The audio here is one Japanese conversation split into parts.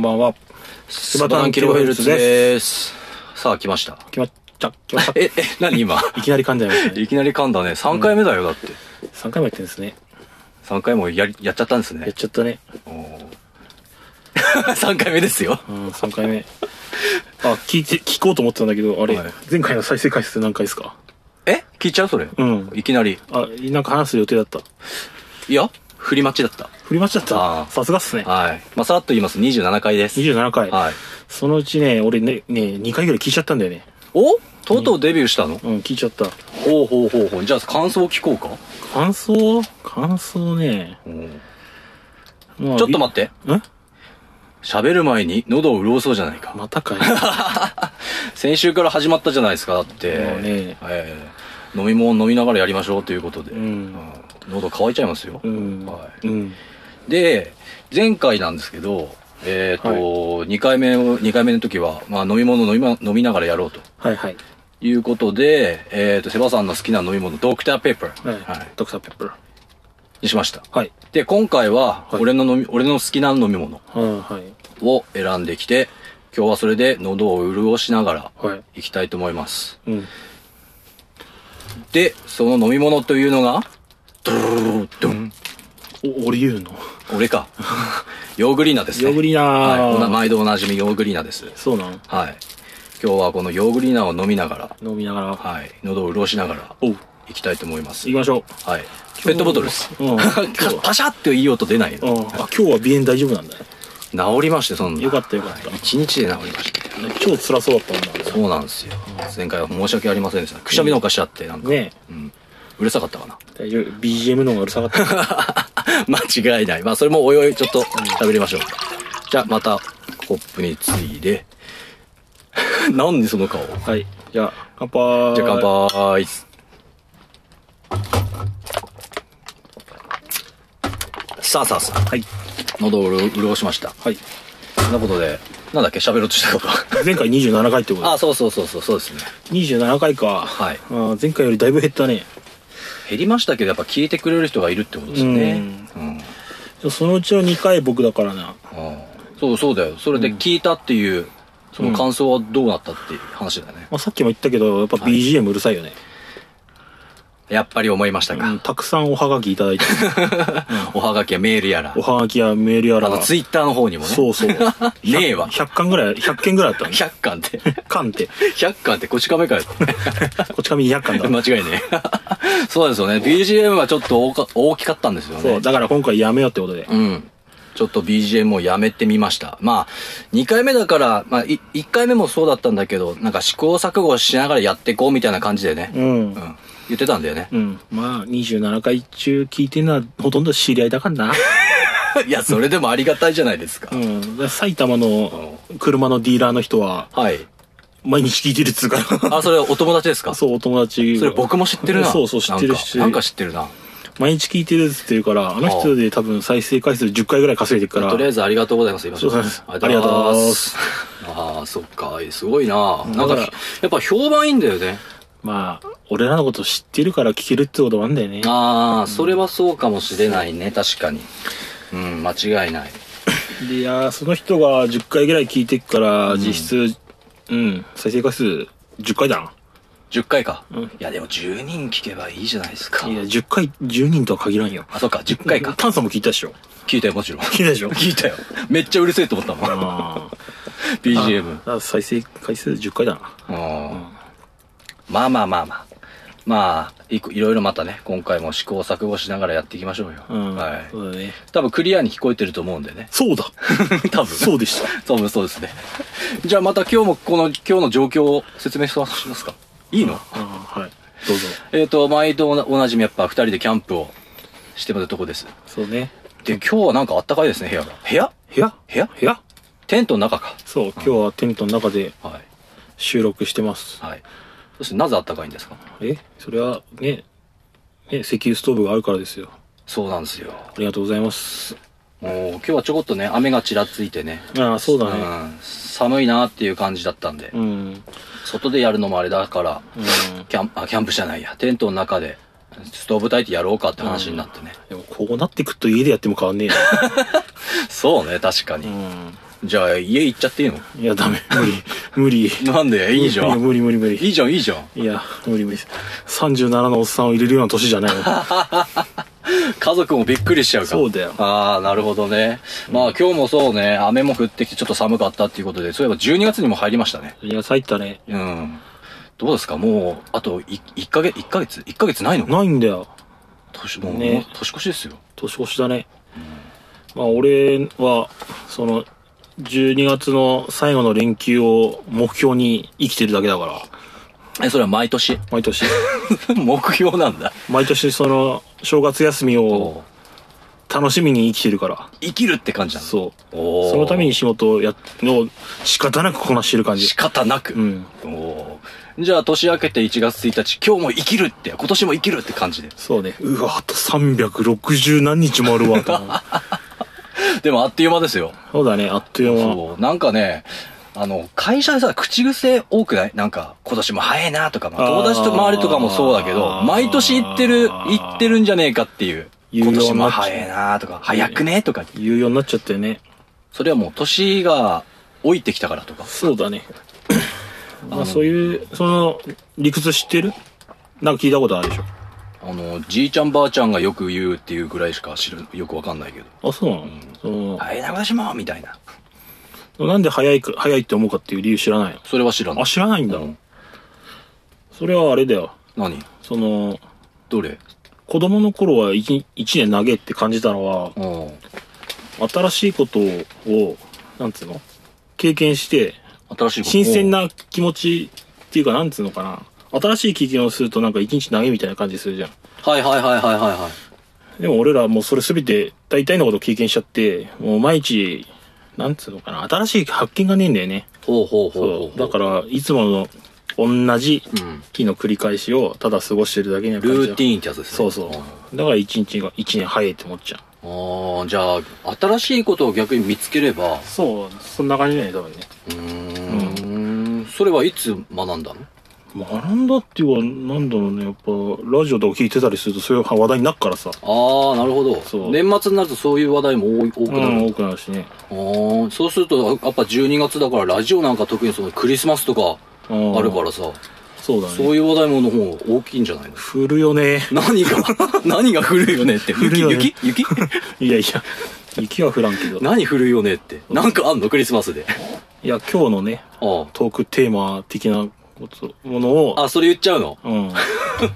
んばんは。スバタンキロヘルツです。さあ、来ました。決まった、決まった。え、え、何今？いきなり噛んじゃいましたね。いきなり噛んだね。3回目だよ、だって。3回もやってるんですね。3回もやり、やっちゃったんですやっね。ちゃったね。3 回目ですよ。うん、3回目。あ、聞いて、聞こうと思ってたんだけど、あれ、はい前回の再生回数何回ですか？え？聞いちゃう？それ。うんいきなり。あ、なんか話す予定だった。いや、振り待ちだった。振り待ちだった？あーさすがっすね。はい。まあ、さらっと言います。27回です。27回。はい。そのうちね、俺ね、ね、2回ぐらい聞いちゃったんだよね。お？とうとうデビューしたの？うん、聞いちゃった。ほうほうほうほう。じゃあ、感想聞こうか。感想？感想ね。まあちょっと待って。え？喋る前に喉を潤そうじゃないか。またかい。先週から始まったじゃないですか、だって。もうねえー飲み物飲みながらやりましょうということで。んうん喉乾いちゃいますよ。うん。はいうん。で、前回なんですけど、えっ、と、はい2回目を、二回目の時は、まあ飲み物飲み,、ま、飲みながらやろうとはいはい。いうことで、えっ、と、セバさんの好きな飲み物、ドクターペッパー、はい。はい、ドクターペッパー。にしました。はい。で、今回は、はい俺の飲み、俺の好きな飲み物はいはい。を選んできて、今日はそれで喉を潤しながら、はい。いきたいと思います。うん。で、その飲み物というのが、ドゥルルルルドンお、俺言うの俺か。ヨーグリーナですね。ヨーグリーナはい。毎度おなじみヨーグリーナです。そうなんはい。今日はこのヨーグリーナを飲みながら、飲みながら。はい。喉を潤しながら、おう。いきたいと思います行き。ましょうはい。ペットボトルです。う。ん。パシャっていい音出ない。あ、今日は鼻炎大丈夫なんだね。治りまして、そんな。よかったよかった。一日で治りました。超辛そうだったんだ。そうなんですよ。前回は申し訳ありませんでした。くしゃみのおかしちゃって、なんか。ねうん。うるさかったかな？BGM の方がうるさかった。間違いない。まあ、それもおいおいちょっと喋りましょう。じゃあ、また、コップについで。なんでその顔？はい。じゃあ、乾杯。じゃあ、乾杯。さあさあさあ、はい。喉を潤しました。はい。そんなことで、なんだっけ？喋ろうとしたこと。前回27回ってこと あ、そうそうそうそう、そうですね。27回か。はいあー前回よりだいぶ減ったね。減りましたけど、やっぱ聞いてくれる人がいるってことですね。うん。そのうちの2回僕だからな。あそうそうだよ。それで聞いたっていう、その感想はどうなったっていう話だよね。まあ、さっきも言ったけど、やっぱ BGM うるさいよね。やっぱり思いましたか。うん、たくさんおはがきいただいて。おはがきやメールやらお。はがきやメールやら。あの、ツイッターの方にもね。そうそう。ねえわ。100巻ぐらい、100件ぐらいあったの？100巻って。巻って。100巻ってこち亀かよ。こっち紙200巻だ。間違いね。そうですよね。BGM はちょっと大か大きかったんですよね。そう、だから今回やめようってことで。うん。ちょっと BGM をやめてみました。まあ、2回目だから、まあ、い1回目もそうだったんだけど、なんか試行錯誤しながらやっていこうみたいな感じでね。うんう。ん。言ってたんだよね。うん。まあ、27回中聞いてるのはほとんど知り合いだからな。いや、それでもありがたいじゃないですか。うん。で埼玉の車のディーラーの人は、はい。毎日聞いてるっつうから。あ、それお友達ですか？そう、お友達。それ僕も知ってるな。そうそう、知ってるし。なんか知ってるな。毎日聞いてるっつってるから、あの人で多分再生回数10回ぐらい稼いでるから。とりあえずありがとうございます。言いましょうそうですありがとうございます。ああ、そっか。すごいな。なんか、やっぱ評判いいんだよね。まあ、俺らのこと知ってるから聞けるってこともあるんだよね。ああ、それはそうかもしれないね。確かに。うん、間違いない。で、いやーその人が10回ぐらい聞いてっから、実質、うん、再生回数10回だな。10回か。うんいや、でも10人聞けばいいじゃないですかい。や、10回、10人とは限らんよ。あ、そっか、10回か。タンさんも聞いたでしょ聞いたよ、もちろん。聞いたでしょ聞いたよ。めっちゃうるせえと思ったもん。あ BGM。あ。あ再生回数10回だな。うんまあまあまあまあ。まあ、いろいろまたね、今回も試行錯誤しながらやっていきましょうよ。うん。はい。そうだね。多分クリアに聞こえてると思うんでね。そうだ 多分。そうでした。多分そうですね。じゃあまた今日もこの、今日の状況を説明しますか？いいの？ああ、はい。どうぞ。えっ、と、毎度おなおなじみやっぱ二人でキャンプをしてもらうとこです。そうね。で、今日はなんかあったかいですね、部屋が。部屋？部屋？部屋？部屋？テントの中か。そう、今日はテントの中ではい。収録してます。はい。そしてなぜあったかいんですか？え？それはね、ね、石油ストーブがあるからですよ。そうなんですよ。ありがとうございます。もう今日はちょこっとね、雨がちらついてね。ああ、そうだね。ん、寒いなっていう感じだったんで、うん。うん。外でやるのもあれだから、キャンあキャンプじゃないや、テントの中で、ストーブ焚いてやろうかって話になってね。でも、こうなってくっと家でやっても変わんねえな。そうね、確かに。うん。じゃあ家行っちゃっていいの？いや、ダメ。無理。無理。なんで？いいじゃやん。無理無理無理。いいじゃん、いいじゃん。いや、無理無理。37のおっさんを入れるような年じゃないよ。家族もびっくりしちゃうか。そうだよああ、なるほどね。まあ今日もそうね、雨も降ってきてちょっと寒かったっていうことで、そういえば12月にも入りましたね。いや、入ったね。うん。どうですか？もう、あとい1ヶ月、1ヶ月 ?1 ヶ月ないの？ないんだよ。年、もう、ね年越しですよ。年越しだね。まあ、俺は、その、12月の最後の連休を目標に生きてるだけだから、え、それは毎年？毎年。目標なんだ。毎年その、正月休みをお楽しみに生きてるから、生きるって感じなんだ。そう。そのために仕事をやっ、の仕方なくこなしてる感じ仕。方なく。うん。おーじゃあ年明けて1月1日、今日も生きるって、今年も生きるって感じで。そうね。うわ、あと360何日もあるわ、と でもあっという間ですよ。そうだね、あっという間。そう。なんかね、あの、会社でさ、口癖多くない？なんか、今年も早いなとか、まあ、友達と周りとかもそうだけど、毎年言ってる、言ってるんじゃねえかっていう。今年も早いなとか、早くねとか。言うようになっちゃったよね。それはもう年が老いてきたからとか。そうだね。まあ、そういう、その、理屈知ってる？なんか聞いたことあるでしょ。あの、じいちゃんばあちゃんがよく言うっていうぐらいしか知る、よくわかんないけど。あ、そうなの、その早いな、今年もみたいな。なんで早いか、早いって思うかっていう理由知らないの？それは知らない。あ、知らないんだ。うんそれはあれだよ。何？その、どれ？子供の頃は一一年長えって感じたのは、うん。新しいことを、なんつうの？経験して、新しいこと？新鮮。な気持ちっていうか、なんつうのかな？新しい経験をするとなんか一日長いみたいな感じするじゃん。はいはいはいはいはいはい。でも俺らはもうそれすべて大体のことを経験しちゃって、もう毎日、なんつうのかな。新しい発見がねえんだよね。ほうほうほうほう。だから、いつもの同じうん。日の繰り返しをただ過ごしてるだけにはルーティーンってやつですね。そうそう。だから一日が一年早いって思っちゃう。ああ、じゃあ、新しいことを逆に見つければ、そう、そんな感じだね、多分ね。うーん、それはいつ学んだの？学んだっていうか、なんだろうね、やっぱ、ラジオとか聞いてたりするとそういう話題になるからさ。ああ、なるほど。そう年末になるとそういう話題も多い多くなる。うん、多くなるしね。あーそうすると、やっぱ12月だからラジオなんか特にそのクリスマスとかああるからさ、そうだね。そういう話題もの方が大きいんじゃないの？振るよね。何が、何が古いよねって。古いよね雪？雪？雪？いやいや、雪は降らんけど。何古いよねって。なんかあんの？クリスマスで。いや、今日のね、あトークテーマ的なものを、あ。あ、それ言っちゃうの？うん。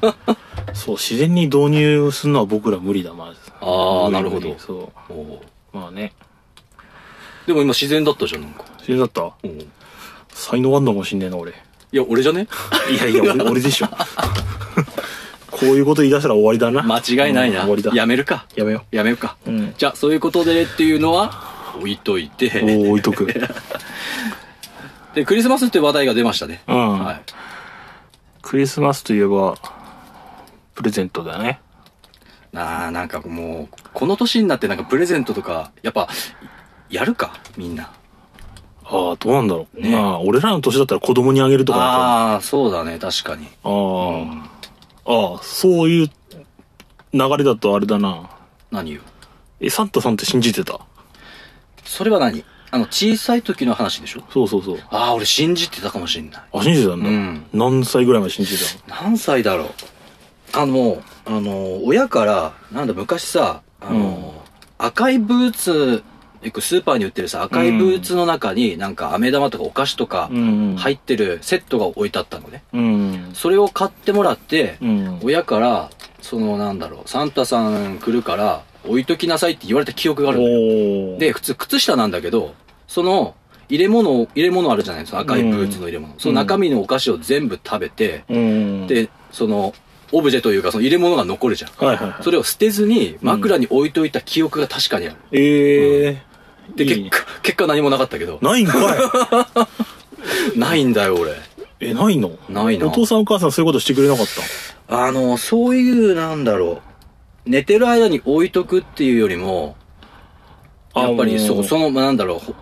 そう、自然に導入するのは僕ら無理だ、まず。あー無理なるほどそおうう。まあね。でも今自然だったじゃん、なんか。自然だった？うんい才能あんのかもしんねえな、俺。や、俺じゃね？いやいや、俺俺でしょ。こういうこと言い出したら終わりだな。間違いないな。うん終わりだ。やめるか。やめよやめようか。う。うん。じゃあ、そういうことでっていうのは、置いといて。おー置いとく。で、クリスマスって話題が出ましたね。うんはい。クリスマスといえば、プレゼントだね。なあ、なんかもう、この年になってなんかプレゼントとか、やっぱ、やるか、みんな。ああ、どうなんだろう。ねまあ、俺らの年だったら子供にあげるとかああ、そうだね、確かに。ああ、ああ、そういう流れだとあれだな。何よ？え、サンタさんって信じてた？それは何？あの、小さい時の話でしょ？そうそうそう。ああ、俺信じてたかもしんない。あ、信じてたんだ。うん何歳ぐらいまで信じてた何歳だろう？あの、あの、親から、なんだ、昔さ、あの、赤いブーツ、よくスーパーに売ってるさ、赤いブーツの中になんか飴玉とかお菓子とかうん。入ってるセットが置いてあったのね。うん。それを買ってもらって、うん。親から、そのなんだろう、サンタさん来るから置いときなさいって言われた記憶があるで、普通靴下なんだけど、その入れ物を、入れ物あるじゃないですか、赤いブーツの入れ物。その中身のお菓子を全部食べて、うん。、で、その、オブジェというかその入れ物が残るじゃん。はいはいはい。それを捨てずに枕に置いといた記憶が確かにある。ええで、いいね結果、結果何もなかったけど。ないんかい ないんだよ、俺。え、ないの？ないなお父さんお母さんそういうことしてくれなかった？あの、そういう、なんだろう。寝てる間に置いとくっていうよりも、やっぱり、あそう、その、なんだろうほ。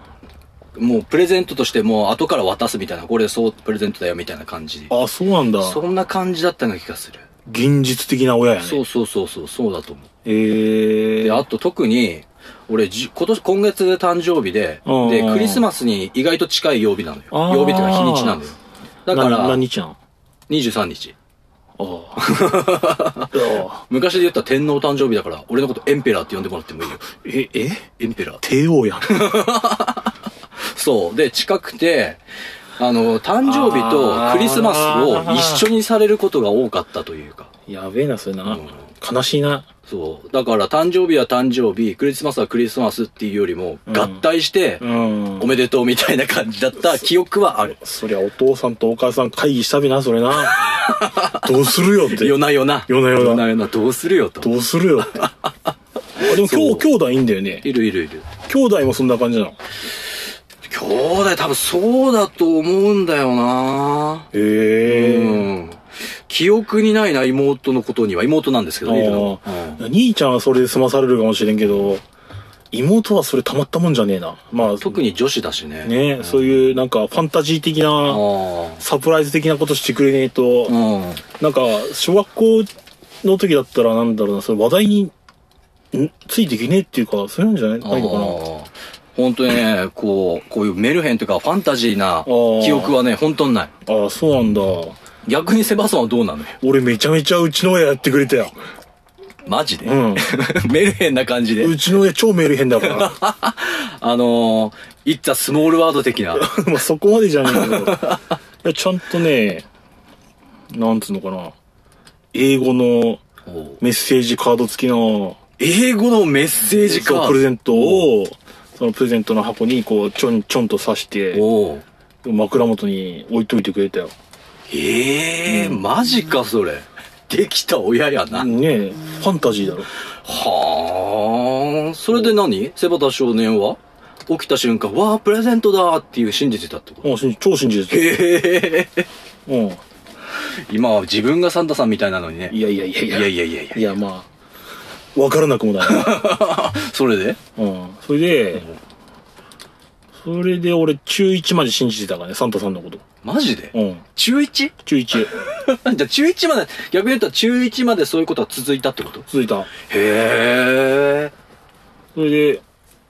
もうプレゼントとしてもう後から渡すみたいな、これそうプレゼントだよみたいな感じ。あ、そうなんだ。そんな感じだったような気がする。現実的な親やね。そうそうそうそう、そうだと思う。ええで、あと特に、俺じ、今年、今月誕生日で、うんで、クリスマスに意外と近い曜日なのよ。曜日っていうか日にちなのよ。だかなら、何日なん23日。ああ。あ 昔で言ったら天皇誕生日だから、俺のことエンペラーって呼んでもらってもいいよ。え、え？エンペラー。帝王やん。そう。で、近くて、あの、誕生日とクリスマスを一緒にされることが多かったというか。やべえな、それな。ん悲しいな。そう。だから、誕生日は誕生日、クリスマスはクリスマスっていうよりも、合体して、うんお。めでとうみたいな感じだった 記憶はある。そりゃお父さんとお母さん会議したべな、それな。どうするよって。夜な夜な。夜な夜な夜な夜な。どうするよと。どうするよって。あでも今日、兄弟いいんだよね。いるいるいる。兄弟もそんな感じなの？兄弟多分そうだと思うんだよなへえ。うん。記憶にないな、妹のことには。妹なんですけど、いるのあうんあ兄ちゃんはそれで済まされるかもしれんけど、妹はそれたまったもんじゃねえな。まあ、特に女子だしね。ね、そういうなんかファンタジー的あな、あ。サプライズ的なことしてくれねえと、うん。なんか、小学校の時だったらなんだろうな、それ話題に、んついていけねえっていうか、そういうんじゃない？のかな？本当にね、こう、こういうメルヘンというかファンタジーなー記憶はね、本当にない。ああ、そうなんだ。逆にセバさんはどうなの？よ。俺めちゃめちゃうちの親やってくれたよ。マジで、うん。メルヘンな感じで？うちの親超メール変だから。あのー、いったスモールワード的な。まあそこまでじゃねえけど。いや、ちゃんとね、なんつうのかな。英語のメッセージカード付きの、英語のメッセージカード？プレゼントを、そのプレゼントの箱にこう、ちょんちょんと刺して、枕元に置いといてくれたよ。ええーマジか、それ。できた親やな。ねえ、ファンタジーだろ。はあ。それで何？セバタ少年は？起きた瞬間、わあ、プレゼントだっていう信じてたってこと？もう信じ超信じてへえ。た。うん。今は自分がサンタさんみたいなのにね。いやいやいやいや。いやいやいやいやいや、まあ、わからなくもない。それで？うん。それで、それで俺中1まで信じてたからね、サンタさんのこと。マジで？うん。中 1? 中1。じゃあ中1まで、逆に言ったら中1までそういうことが続いたってこと？続いた。へえ。それで、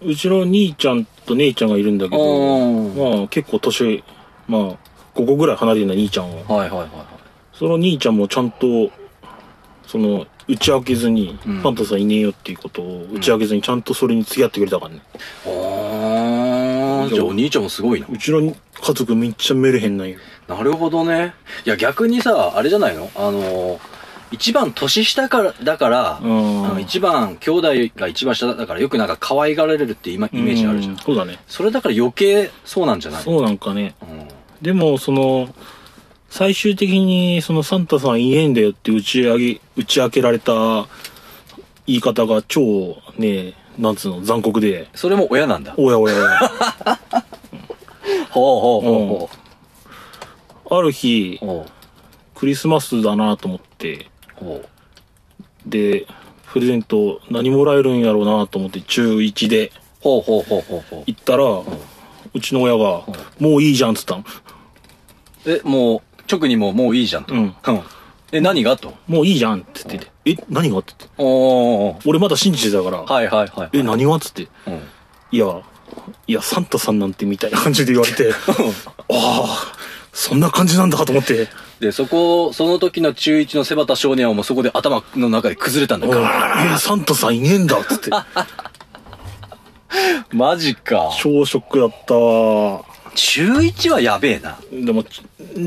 うちの兄ちゃんと姉ちゃんがいるんだけど、うんまあ結構年、まあ5個ぐらい離れてるんだ兄ちゃんは。はいはいはいはい。その兄ちゃんもちゃんと、その、打ち明けずに、うんファンタさんいねえよっていうことを打ち明けずにちゃんとそれに付き合ってくれたからね。ああ、じゃあお兄ちゃんもすごいな。うちの家族めっちゃメルヘンなんよ。なるほどね。いや逆にさ、あれじゃないの？あの、一番年下から、だから、うんあの一番、兄弟が一番下だからよくなんか可愛がられるってイマイメージあるじゃん。うそうだね。それだから余計そうなんじゃないそうなんかね。うんでも、その、最終的に、そのサンタさんいねえんだよって打ち上げ、打ち明けられた言い方が超、ね、なんつうの、残酷で、それも親なんだ。おやおやおや。ほうほうほうほある日クリスマスだなと思って、で、プレゼント何もらえるんやろうなと思って中1でう。ほうほうほうほうほう。行ったら、うちの親が、もういいじゃんっつったの。え、もう、直にもうもういいじゃんと。うん。え、何がと。もういいじゃんって言ってて、え、何がって？言って。俺まだ信じてたから、はいはいはい。え、何がっつって？うん。いや、いや、サンタさんなんてみたいな感じで言われて、ああ、そんな感じなんだと思って、で、そこ、その時の中1のセバタ少年はもうそこで頭の中で崩れたんだうんよ。え、サンタさんいねえんだっつって、マジか。超ショックだったわ。中1はやべえな。でも、ち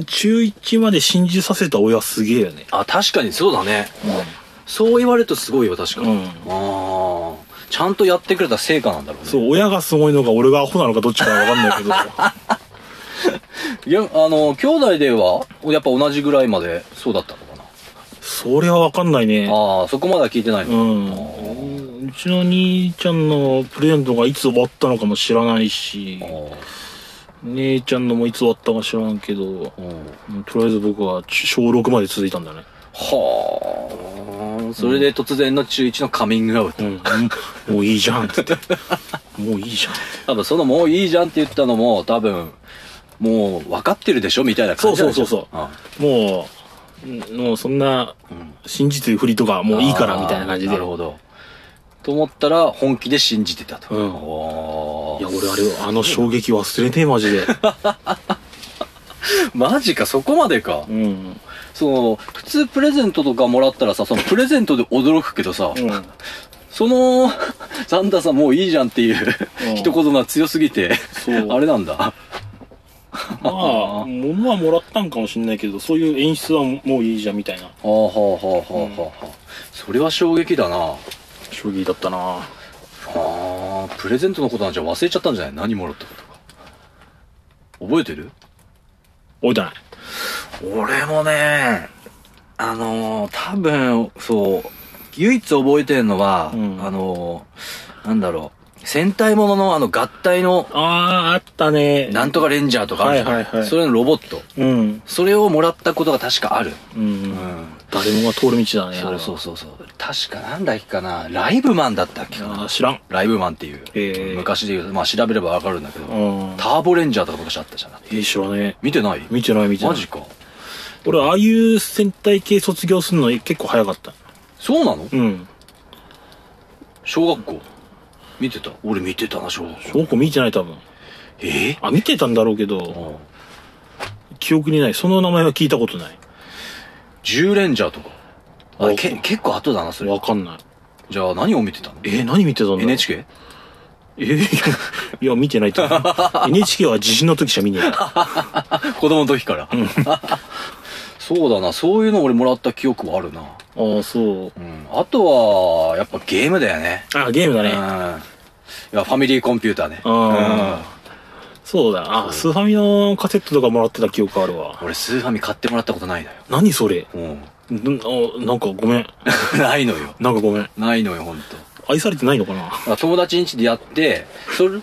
中1まで信じさせた親すげえよね。あ、確かにそうだね。そう言われるとすごいよ、確かに。うんああ。ちゃんとやってくれた成果なんだろうね。そう、親がすごいのか俺がアホなのかどっちかわかんないけど、いや、あの、兄弟では、やっぱ同じぐらいまでそうだったのかな。それはわかんないね。ああ、そこまでは聞いてないの。うん。うちの兄ちゃんのプレゼントがいつ終わったのかも知らないしあ、ー姉ちゃんのもいつ終わったか知らんけど、うんうんとりあえず僕は小6まで続いたんだね。はあ。それで突然の中1のカミングアウト。うん。もういいじゃんっつって。もういいじゃん。多分そのもういいじゃんって言ったのも多分、もう分かってるでしょみたいな感じなんでしょ？そうそうそうあもう、うんもうそんな、うん信じてるふりとかもういいからみたいな感じで。なるほど。と思ったら、本気で信じてたと。うんいや、俺あれ、あの衝撃忘れねえ、マジで。マジか、そこまでか。うん。その、普通プレゼントとかもらったらさ、そのプレゼントで驚くけどさ、うん。その、サンタさんもういいじゃんっていううん一言が強すぎて、あれなんだ。まあ、物はもらったんかもしんないけど、そういう演出はもういいじゃんみたいなはあはあはあはあはあはあ。それは衝撃だな。あ衝撃だったなあ、プレゼントのことなんじゃ忘れちゃったんじゃない？何もらったことか。覚えてる？覚えてない。俺もね、あのー、多分、そう、唯一覚えてるのは、うんあのー、なんだろう、戦隊もののあの合体の、ああ、あったね。なんとかレンジャーとかあるじゃんはいはいはいそれのロボット。うん。それをもらったことが確かある。うん。うん。誰もが通る道だね。そうそうそうそう。確かなんだっけかな、ライブマンだったっけかな？ああ、。知らん。ライブマンっていう。へえ昔で言うと、まあ調べればわかるんだけど、うん。ターボレンジャーとか昔あったじゃん。ええ、知らねえ。見てない？見てない見てない。マジか。俺、ああいう戦隊系卒業するの結構早かった。そうなの？うん。小学校見てた？俺見てたな、小学校。小学校見てない多分。ええ？あ、見てたんだろうけど、うん記憶にない。その名前は聞いたことない。10レンジャーとか。ああけ結構後だな、それわ。かんない。じゃあ何を見てたの？えー、何見てたんだろう ?NHK? えー、いや、見てないと思う。NHK は地震の時しか見ねえ。子供の時から。そうだな、そういうの俺もらった記憶はあるな。ああ、そう。うん。あとは、やっぱゲームだよね。あ、ゲームだうん。いね。や、ファミリーコンピューターね。あそうだ。あ、スーファミのカセットとかもらってた記憶あるわ。俺、スーファミ買ってもらったことないのよ。何それ？うん。んあなんかごめん。ないのよ。なんかごめん。ないのよ、ほんと。愛されてないのかな？あ友達ん家でやって、それ、あ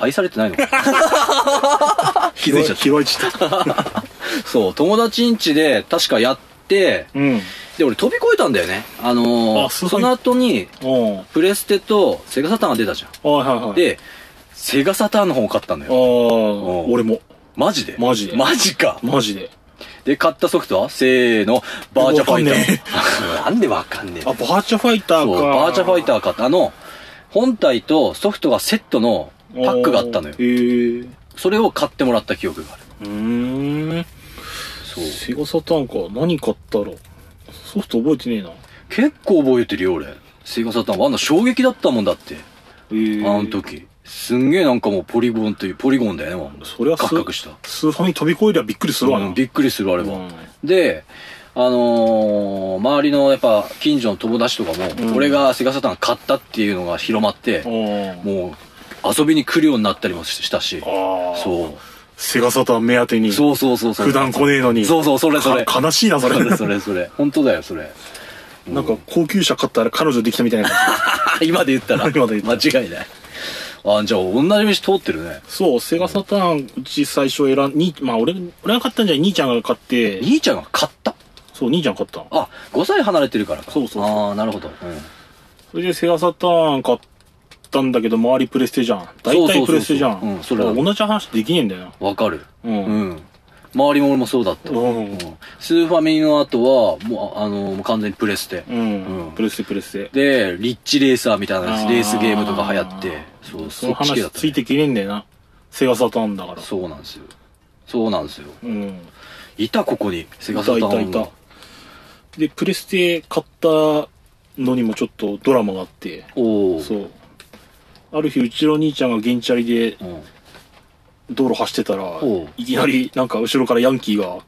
愛されてないの？気づいちゃった。拾いちゃった。そう、友達ん家で確かやって、うん。で、俺飛び越えたんだよね。あのーあすごいその後に、おプレステとセガサターンが出たじゃはいはいはい。ん。、で、セガサターンの方を買ったんだああよ。、俺も。マジで？マジでマジか。マジで。で、買ったソフトは？せーの、バーチャファイタわかんねー。なんでわかんねえあ、バーチャファイターそう、か。バーチャファイター買った。あの、本体とソフトがセットのパックがあったのよへ。え。うそれを買ってもらった記憶がある。ーん。そう。セガサターンか。何買ったろう。ソフト覚えてねえな。結構覚えてるよ、俺。セガサターン。あんな衝撃だったもんだって。へえ。あの時。すんげえなんかもうポリゴンという、ポリゴンだよね、もう。そりゃカクカクした。スーファミ飛び越えりゃびっくりするわな。うんびっくりする、あれは。うんで、あのー、周りのやっぱ近所の友達とかも、うん俺がセガサターン買ったっていうのが広まって、もう遊びに来るようになったりもしたし。そう。セガサターン目当てに。そうそうそうそう。普段来ねえのに。そうそう、それそれ。か悲しいな、それ。それそれそれ。本当だよ、それ。なんか高級車買ったら彼女できたみたいな感 今で言ったら。今で言っ間違いない。あ、じゃあ同じ道通ってるね。じ。そう、セガサターン、うち最初選ん、に、まあ俺、俺が買ったんじゃない兄ちゃんが買って、兄ちゃんが買った？そう、兄ちゃん買ったの。あ、5歳離れてるからか。そうそうああ、なるほど。うん。それでセガサターン買ったんだけど、周りプレステじゃん。大体プレステじゃん。それ同じ話できねえんだよな。わかる。う。うんん。周りも俺もそうだった。うんうんスーファミの後は、もう、あの、完全にプレステ。うん。うんプレステプレステ。で、リッジレーサーみたいなレースゲームとか流行って、そう、その話ついてきねえんだよな。セガサターンだから。そうなんですよ。そうなんですよ。うん。いた、ここに。セガサターンがいたいたいたで、プレステ買ったのにもちょっとドラマがあって、おお。そう。ある日、うちの兄ちゃんが原チャリでうん。道路走ってたらいきなりなんか後ろからヤンキーが、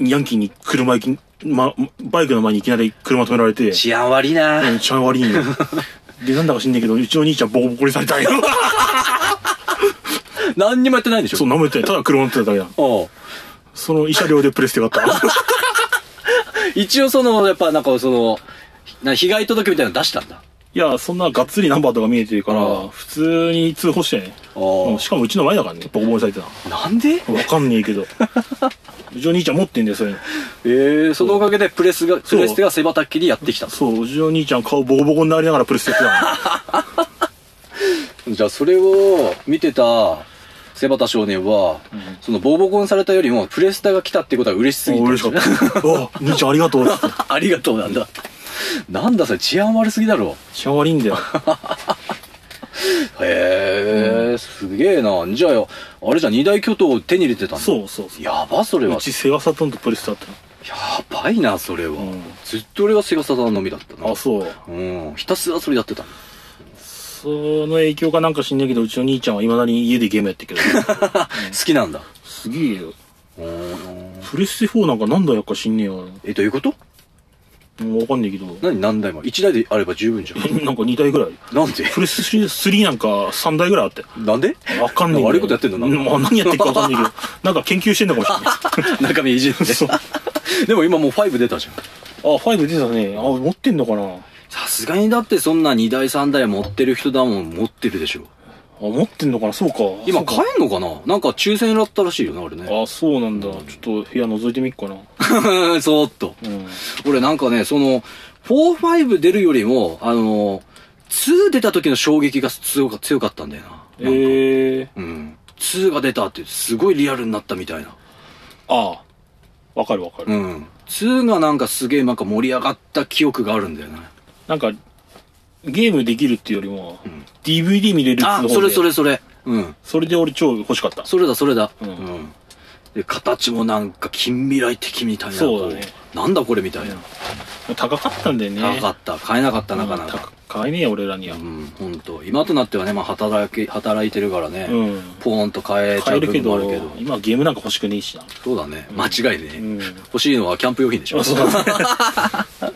ヤンキーに車行き、ま、バイクの前にいきなり車止められて、治安悪いな、うん、ちゃん悪いんよ。で、なんだか知んねえけど、うちの兄ちゃんボコボコにされたんよ。何にもやってないんでしょ？そう、舐めてないただ車乗ってただけだ。おうその慰謝料でプレステ買った。一応その、やっぱなんかその、な被害届みたいなの出したんだ。いや、そんながっつりナンバーとか見えてるからうん、普通に通報してね。おうんしかもうちの前だからね、ボコボコにされてた。なんで？わかんねえけど。うちの兄ちゃん持ってんだよ、それ。ええー、そのおかげでプレスが、プレステが背ばきにやってきたと。そう、うちの兄ちゃん顔ボコボコになりながらプレステやってたの。じゃあそれを見てた、セバタ少年は、そのボーボコンされたよりも、プレスタが来たってことは嬉しすぎて。お嬉しかった。お兄ちゃんありがとうっつって。ありがとうなんだ。なんだそれ治安悪すぎだろ治安悪いんだよ。へえ、すげえなじゃああれじゃん二大巨頭を手に入れてたんだそうそうそう。やばそれはうちセガサターンとプレステあったの。やばいなそれは、うんずっと俺はセガサターンのみだったなあ、そう。うんひたすらそれやってたのその影響かなんか知んないけど、うちの兄ちゃんは未だに家でゲームやってるけど。好きなんだすげえよ。うんプレステ4なんか何台やっか知んねえよ。えどういうこと？もうわかんないけど。何何台も？1台であれば十分じゃん。なんか2台ぐらい。なんで？プレステ3なんか3台ぐらいあって。なんで？わかんない悪いことやってんの？なんか。まあ何やってるかわかんないけど、なんか研究してんのかもしれない。中身いじってそう。でも今もう5出たじゃん。あ、5出たね。あ、持ってんのかな。あ、さすがにだってそんな2台3台持ってる人だもん。持ってるでしょ持ってんのかな？そうか。今買えんのかな？なんか抽選だったらしいよなあれね。あ、そうなんだ。ちょっと部屋覗いてみっかな。そーっと。うん。俺なんかねその45出るよりもあの2出た時の衝撃が強か強かったんだよな。なんか。ええうん。2が出たってすごいリアルになったみたいな。ああ。わかるわかる。うん。2がなんかすげえなんか盛り上がった記憶があるんだよね。なんか、ゲームできるっていうよりも、ん DVD 見れるっていうのあそれそれそれ。うん。それで俺超欲しかった。それだそれだ。うん。で形もなんか近未来的みたいなそうだね。なんだこれみたいな、高かったんだよね。高かった。買えなかったなかなうんか。高買えねえよ、俺らには。う。ん本当今となってはねまあ働き働いてるからね、うん。ポーンと買えちゃう部買えるけど。分もあるけど、今ゲームなんか欲しくねえしな。そうだね。間違いね、うん。欲しいのはキャンプ用品でしょ。あそうだね。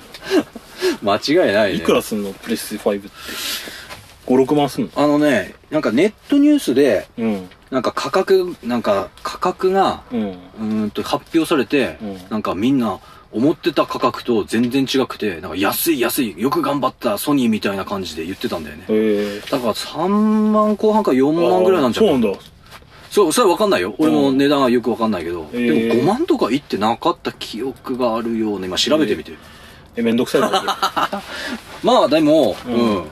間違いないね。いくらすんの？プレステ5って。5、6万すんの？あのねなんかネットニュースでうん。なんか価格なんか価格がうん。うーんと発表されて、うん。なんかみんな思ってた価格と全然違くてなんか安い安いよく頑張ったソニーみたいな感じで言ってたんだよね。だから3万後半か4万ぐらいなんじゃない？そうなんだ。そうそれは分かんないよ。俺も値段はよく分かんないけど、でも5万とかいってなかった記憶があるような今調べてみて、え、めんどくさい。まあでもううん。ん、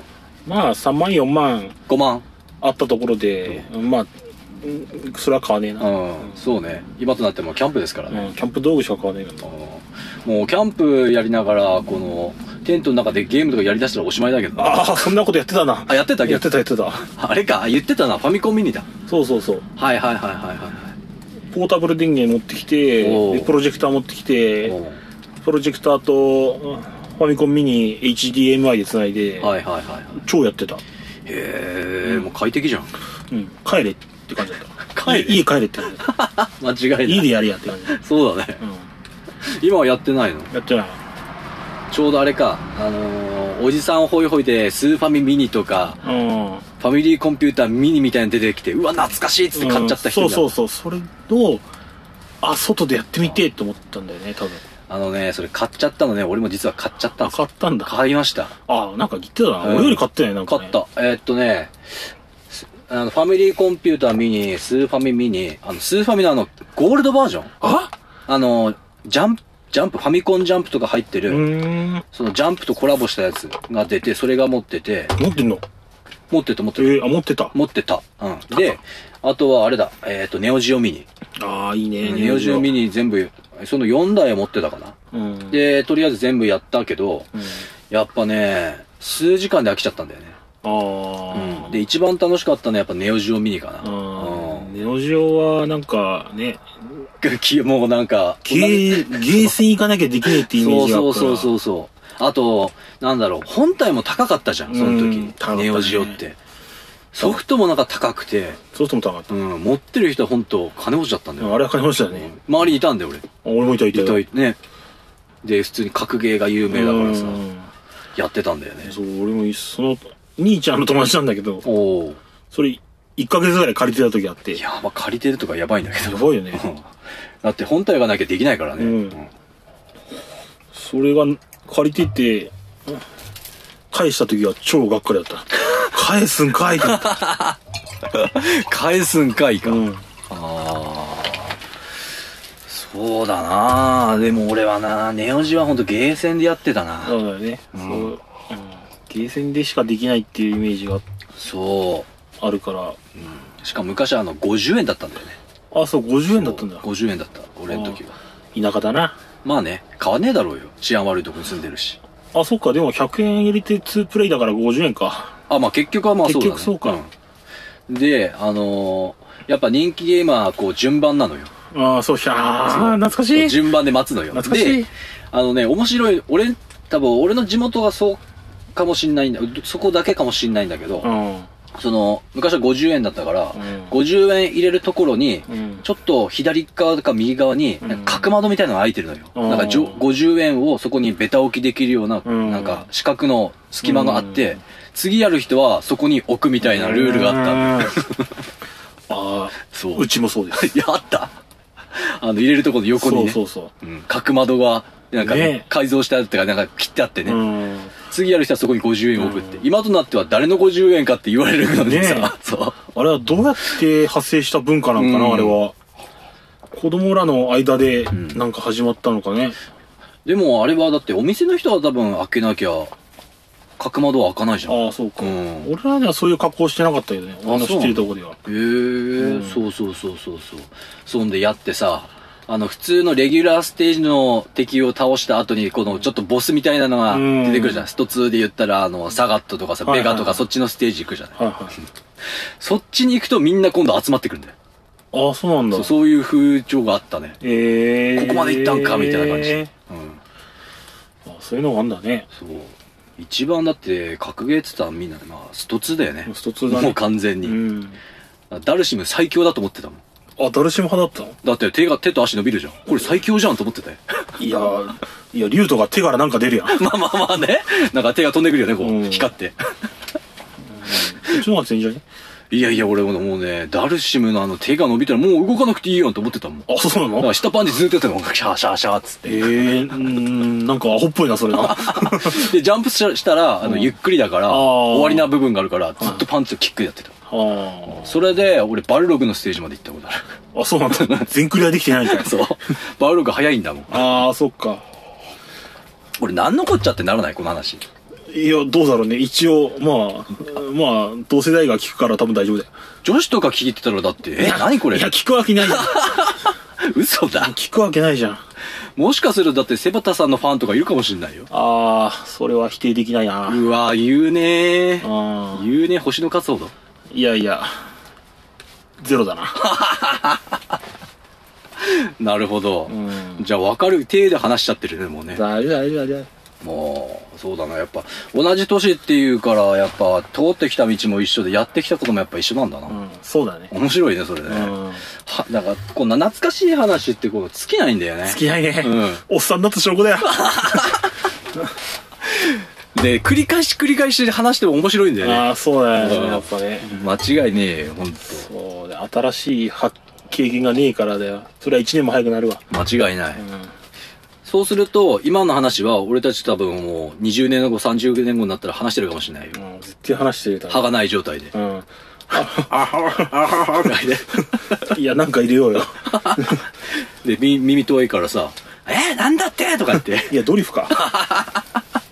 まあ、3万、4万。5万。あったところで、まあ、うんそれは買わねえな。うん、そうね。今となってもキャンプですからね、うん。キャンプ道具しか買わねえから。うん。もうキャンプやりながらこのテントの中でゲームとかやりだしたらおしまいだけど。なああ、そんなことやってたな。あやってたやってた。やってた。あれか。言ってたな。ファミコンミニだ。そうそうそう。はいはいはいはいはいポータブル電源持ってきて、プロジェクター持ってきて、はいプロジェクターとうんファミコンミニ HDMI で繋いで、はいはいはいはい超やってた。へえもう快適じゃんうん。帰れって感じだった。帰れ？家家帰れって感じだった。間違いない家でやれやって感じ。そうだねう今はやってないの？ん。やってない。ちょうどあれかあのーおじさんホイホイでスーファミミニとかうん。ファミリーコンピューターミニみたいに出てきてうわ懐かしいっつって買っちゃった人うんだ、そうそうそう。それを、あ、外でやってみてって思ったんだよね、多分。あのねそれ買っちゃったのね俺も実は買っちゃったんあ、ですよ買ったんだ。買いましたあ、なんか言ってたな。うん俺より買ってない、なんか、ね。買ったえーっとねすあのファミリーコンピューターミニスーファミミニあのスーファミのあのゴールドバージョン？あ？あのジャンプジャンプファミコンジャンプとか入ってうる。そのジャンプとコラボしたやつが出てそれが持ってて持ってんの？持ってた持ってたえー、あ、持ってた。持ってた。うん。で、あとはあれだ、えっ、と、ネオジオミニ。ああ、いいね。ネオジオミニ全部、その4台は持ってたかな。うん。で、とりあえず全部やったけど、うん、やっぱね、数時間で飽きちゃったんだよね。ああ、うん。で、一番楽しかったのはやっぱネオジオミニかな。ネオジオはなんかね、もうなんか、ゲー、ゲーセン行かなきゃできないってイメージがあったそうそうそうそう。あと、なんだろう、本体も高かったじゃん、そのうん時。ねネオジオって。ソフトもなんか高くて、そうするとも高かっうん、持ってる人は本当金持ちだったんだよ。た。あれは金持ちだよね。周りにいたんだよ、俺。あ俺もいたいたいたいね。で、普通に格ゲーが有名だからさう、んやってたんだよね。そう、俺もその、兄ちゃんの友達なんだけど、おお。それ、1ヶ月ぐらい借りてた時あって。いや、まあ借りてるとかやばいんだけど。やばいよねうんだって本体がなきゃできないからね。うんうんそれが借りてて、返した時は超がっかりだった。返すんかいって思った。返すんかいか。うん。ああ。そうだなでも俺はなネオジはほんとゲーセンでやってたな。そうだよね。うんそう。うん。ゲーセンでしかできないっていうイメージがそう。あるから。しかも昔あの50円だったんだよね。あ、そう、50円だったんだ。50円だった。俺の時は。田舎だな。まあね、買わねえだろうよ。治安悪いとこに住んでるし。あ、そっか、でも100円入れて2プレイだから50円か。あ、まあ結局はまあそうだね。結局そうかうんで、あのーやっぱ人気ゲーマーはこう順番なのよ。ああ、そうしゃあ、懐かしい。順番で待つのよ。懐かしいで、あのね、面白い、俺、多分俺の地元はそうかもしんないんだ、そこだけかもしんないんだけど、うん。その、昔は50円だったから、うん50円入れるところに、うん。ちょっと左側か右側に、角窓みたいなのが開いてるのよ。うんなんかじょ50円をそこにベタ置きできるような、うんなんか四角の隙間があって、うん次やる人はそこに置くみたいなルールがあったの。た。ああ、そう。うちもそうです。いや、あったあの、入れるところの横にね。そうそうそうん角窓が、なんか、ね改造してあってか、なんか切ってあってう。ね。うん。次やる人はそこに50円置くって。うん今となっては誰の50円かって言われるのにさ、ね そう。あれはどうやって発生した文化なんかな、うんあれは。子供らの間でんなんか始まったのかね。でもあれはだってお店の人は多分開けなきゃ、角窓は開かないじゃん。へああ、そうか。うん俺らにはそういう格好してなかったよね。あの知ってるとこでは。え、んそうそうそうそうそう。そんでやってさ、あの普通のレギュラーステージの敵を倒した後にこのちょっとボスみたいなのが出てくるじゃん。スト2で言ったらあのサガットとかさ、はいはいベガとかそっちのステージ行くじゃない。はいはい。そっちに行くとみんな今度集まってくるんだよ。ああ、そうなんだそう。いう風潮があったね。ええここまで行ったんかみたいな感じ。うん。あそういうのがあんだね。そう。一番だって、格ゲーって言ったらみんなで、まあ、スト2だよね。スト2だねもう完全に。うん。ダルシム最強だと思ってたもん。あ、ダルシム派だっだって手が、手と足伸びるじゃん。これ最強じゃんと思ってたよ。たいやー、いや、竜とか手からなんか出るやん。まあまあまあね。なんか手が飛んでくるよね、こう、うん光って。こっちの方が全然いいんじいやいや、俺ももうね、ダルシムのあの手が伸びたらもう動かなくていいよと思ってたもん。あ、そうなの？から下パンチずっとやってたの。シャーシャーシャーっつって。ええー、うーん、なんかアホっぽいな、それな。で、ジャンプしたら、あの、うんゆっくりだから、終わりな部分があるから、ずっとパンチとキックでやってた。あそれで、俺、バルログのステージまで行ったことある。あ。あ、そうなんだ。全クリアできてないんかい。そう。バルログ早いんだもん。ああ、そっか。俺、なんのこっちゃってならないこの話。いや、どうだろうね。一応、まあ、まあ、同世代が聞くから多分大丈夫だよ。女子とか聞いてたらだって、え、何これ？いや、聞くわけないじゃん。嘘だ。聞くわけないじゃん。もしかするとだって、セバタさんのファンとかいるかもしんないよ。ああ、それは否定できないな。うわ言うねあー言うね星の数ほど。いやいや、ゼロだな。なるほど。うん。じゃあ分かる体で話しちゃってるね、もうね。大丈夫、大丈夫、大丈もう、そうだな。やっぱ、同じ年っていうから、やっぱ、通ってきた道も一緒で、やってきたこともやっぱ一緒なんだな。夫。うん、そうだね。面白いね、それね。うん。は、だから、こんな懐かしい話ってこう、尽きないんだよね。付き合いね。うんおっさんだと証拠だよ。で、繰り返し繰り返し話しても面白いんだよね。ああ、そうだよね。うんやっぱね。間違いねえよ、ほんと。そうだよ新しい発経験がねえからだよ。それは一年も早くなるわ。間違いない。うん。そうすると、今の話は、俺たち多分もう、20年後、30年後になったら話してるかもしれないよ。うん、絶対話してるだろ。歯がない状態で。うん。ぐらいで。いや、なんか入れようよ。で、み耳遠いからさ、えー、なんだってとか言っていや、ドリフか。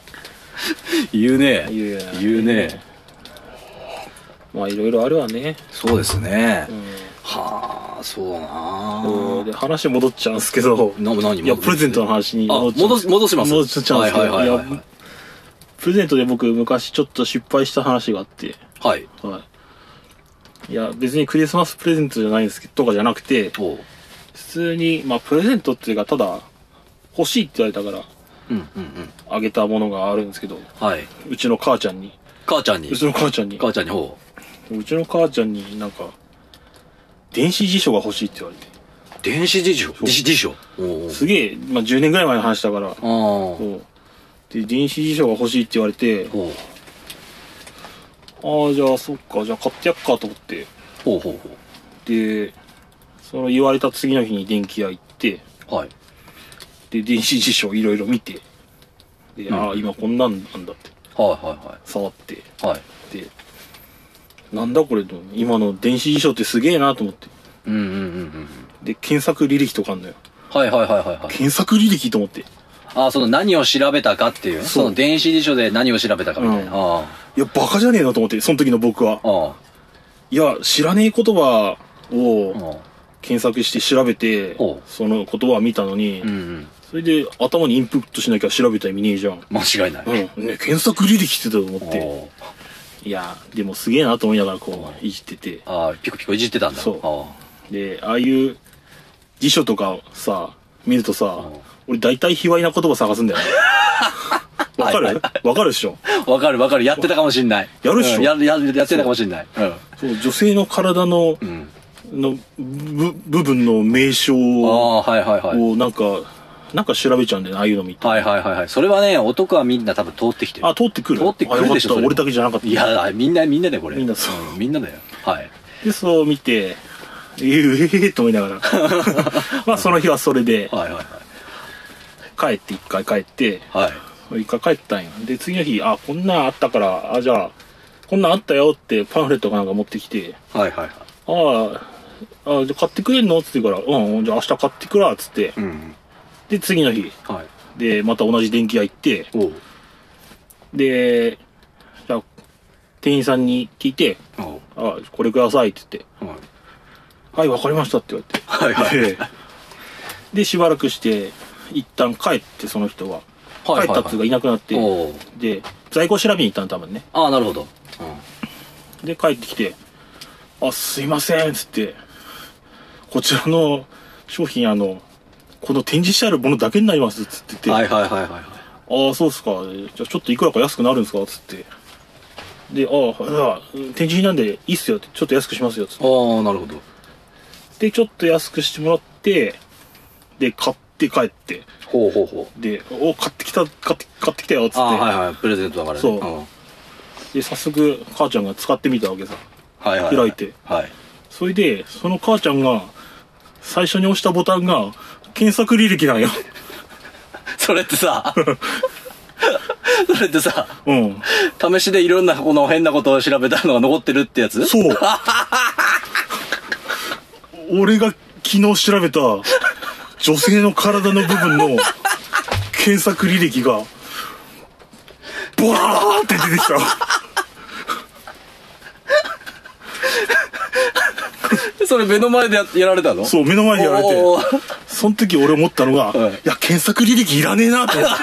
言うね。言うよ言うね。まあ、いろいろあるわね。そうですね。うん。はあ、そうなで、話戻っちゃうんですけど。な、何いや、プレゼントの話にあ、戻っちゃうん戻し、戻します？戻っちゃうんですけど。はいはいプレゼントで僕、昔ちょっと失敗した話があって。はい。はい。はい。いや、別にクリスマスプレゼントじゃないんですけど、とかじゃなくて。普通に、まあ、プレゼントっていうか、ただ、欲しいって言われたから、うんうんうん。あげたものがあるんですけど、はい。うちの母ちゃんに、母ちゃんに？う。ちの母ちゃんに、母ちゃんにほうちの母ちゃんになんか、電子辞書が欲しいって言われて、う。電子辞書？辞辞書？すげえ、まあ、10年ぐらい前の話だから。そう。で、電子辞書が欲しいって言われて。ああ、じゃあ、そっか、じゃあ買ってやっかと思って、ほうほうほで、その言われた次の日に電気屋行って、う。はい。で、電子辞書いろいろ見て、で、うんああ、今こんなんなんだって、はいは触って、いはい。なんだこれと、今の電子辞書ってすげえなと思って。うんうんうんうん。で、検索履歴とかあんのよ。はいはいはいはいはい。検索履歴と思って。あその何を調べたかっていう？ね。そうその電子辞書で何を調べたかみたいな。うんあいや、バカじゃねえのと思って、その時の僕は。あ。あいや、知らねえ言葉あ。をああ。検索して調べてほ、うその言葉を見たのに、うんうん。それで頭にインプットしなきゃ調べたら見ねえじゃん。間違いない。うん。ね、検索履歴してたと思って。おーいや、でもすげえなと思いながらこう、いじってて。ああ、ピコピコいじってたんだ。そうあで、ああいう辞書とかさ、見るとさん、俺大体卑猥な言葉探すんだよね。わかる？わかるでしょ？あわかるわかる。やってたかもしんない。やるっしょ？うんやややってたかもしんない。そう、女性の体の、うん。の部部分の名称うん。あを、あ、はいはいはい。なんか、なんか調べちゃうんだよね、ああいうの見て。はいはいはいはい。それはね、男はみんな多分通ってきてる。あ、通ってくる通ってくるでしょ。俺だけじゃなかった。いや、みんな、みんなだよ、これ。みんなそうんみんなだよ。はい。で、そう見て、えー、えー、と思いながら。まあ、その日はそれで、はいはいはい。帰って、一回帰って、はい。一回帰ったんよ。で、次の日、あ、こんなんあったから、あ、じゃあ、こんなんあったよってパンフレットかなんか持ってきて、はいはいはい。ああ、あじゃあ買ってくれんの？って言うから、うん、じゃあ明日買ってくら、つって。うん。で、次の日、はい。で、また同じ電気屋行って。で、じゃあ、店員さんに聞いて、おう。あ、これくださいって言って、はい。はい、わかりましたって言われて。はいはい。でで、しばらくして、一旦帰って、その人は。はい帰ったっつうかいなくなって。で、在庫調べに行ったの多分ね。ああ、なるほど。で、帰ってきて、あ、すいません、つって、こちらの商品、あの、この展示してあるものだけになります、つってて、はいはいはいはいはい。ああ、そうっすか。じゃあちょっといくらか安くなるんですかつって。で、ああ、展示品なんでいいっすよって、ちょっと安くしますよ、つって。ああ、なるほど。で、ちょっと安くしてもらって、で、買って帰って、ほうほうほう。で、お、買ってきた、買って、買ってきたよ、つって。ああ、はいはい。プレゼントだからね。そうんで、早速、母ちゃんが使ってみたわけさ。はいはい。開いて。はい。それで、その母ちゃんが、最初に押したボタンが、検索履歴なんよ。それってさ、それってさ、うん。試しでいろんなこの変なことを調べたのが残ってるってやつ？そう。俺が昨日調べた、女性の体の部分の検索履歴が、ボワーって出てきた。それ目の前でややられたの？そう、目の前でやられて。おーその時俺思ったのが、はいいや、検索履歴いらねえなと思っ